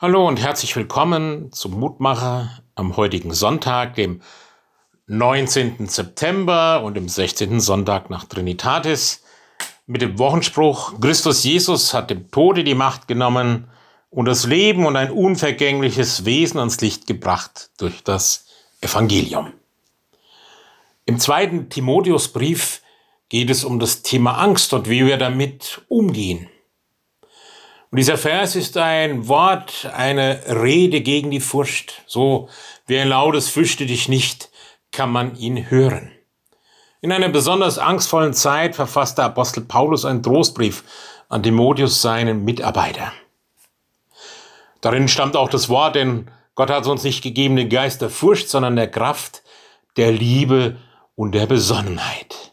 Hallo und herzlich willkommen zum Mutmacher am heutigen Sonntag, dem 19. September und dem 16. Sonntag nach Trinitatis mit dem Wochenspruch Christus Jesus hat dem Tode die Macht genommen und das Leben und ein unvergängliches Wesen ans Licht gebracht durch das Evangelium. Im zweiten Timotheusbrief geht es um das Thema Angst und wie wir damit umgehen. Und dieser Vers ist ein Wort, eine Rede gegen die Furcht. So wie ein lautes Fürchte dich nicht, kann man ihn hören. In einer besonders angstvollen Zeit verfasst der Apostel Paulus einen Trostbrief an Timotheus, seinen Mitarbeiter. Darin stammt auch das Wort, denn Gott hat uns nicht gegeben den Geist der Furcht, sondern der Kraft, der Liebe und der Besonnenheit.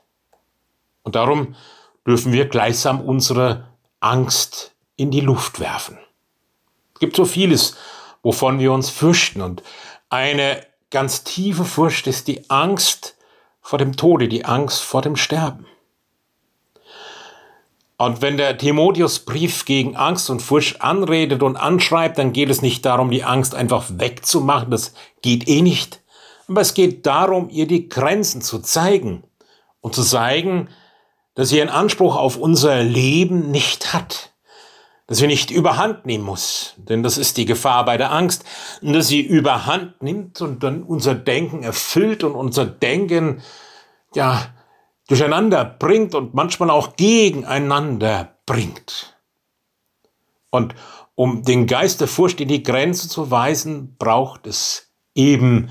Und darum dürfen wir gleichsam unsere Angst in die Luft werfen. Es gibt so vieles, wovon wir uns fürchten. Und eine ganz tiefe Furcht ist die Angst vor dem Tode, die Angst vor dem Sterben. Und wenn der Timotheus Brief gegen Angst und Furcht anredet und anschreibt, dann geht es nicht darum, die Angst einfach wegzumachen, das geht eh nicht. Aber es geht darum, ihr die Grenzen zu zeigen und zu zeigen, dass sie einen Anspruch auf unser Leben nicht hat dass sie nicht überhand nehmen muss, denn das ist die Gefahr bei der Angst, dass sie überhand nimmt und dann unser Denken erfüllt und unser Denken ja durcheinander bringt und manchmal auch gegeneinander bringt. Und um den Geist der Furcht in die Grenze zu weisen, braucht es eben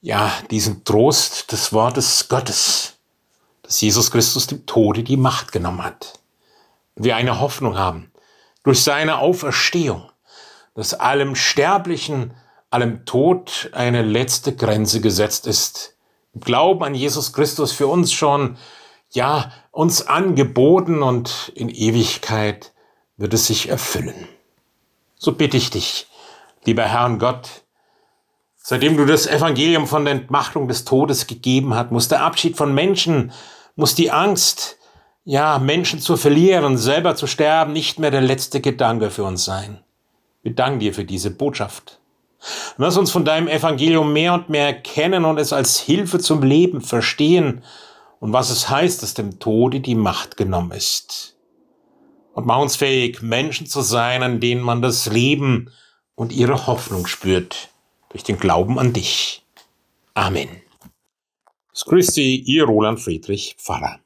ja diesen Trost des Wortes Gottes, dass Jesus Christus dem Tode die Macht genommen hat. Wir eine Hoffnung haben durch seine Auferstehung, dass allem Sterblichen, allem Tod eine letzte Grenze gesetzt ist. Im Glauben an Jesus Christus für uns schon, ja, uns angeboten und in Ewigkeit wird es sich erfüllen. So bitte ich dich, lieber Herrn Gott, seitdem du das Evangelium von der Entmachtung des Todes gegeben hast, muss der Abschied von Menschen, muss die Angst, ja, Menschen zu verlieren, selber zu sterben, nicht mehr der letzte Gedanke für uns sein. Wir danken dir für diese Botschaft. Lass uns von deinem Evangelium mehr und mehr erkennen und es als Hilfe zum Leben verstehen und was es heißt, dass dem Tode die Macht genommen ist. Und mach uns fähig, Menschen zu sein, an denen man das Leben und ihre Hoffnung spürt, durch den Glauben an dich. Amen. Es grüßt Sie, Ihr Roland Friedrich Pfarrer.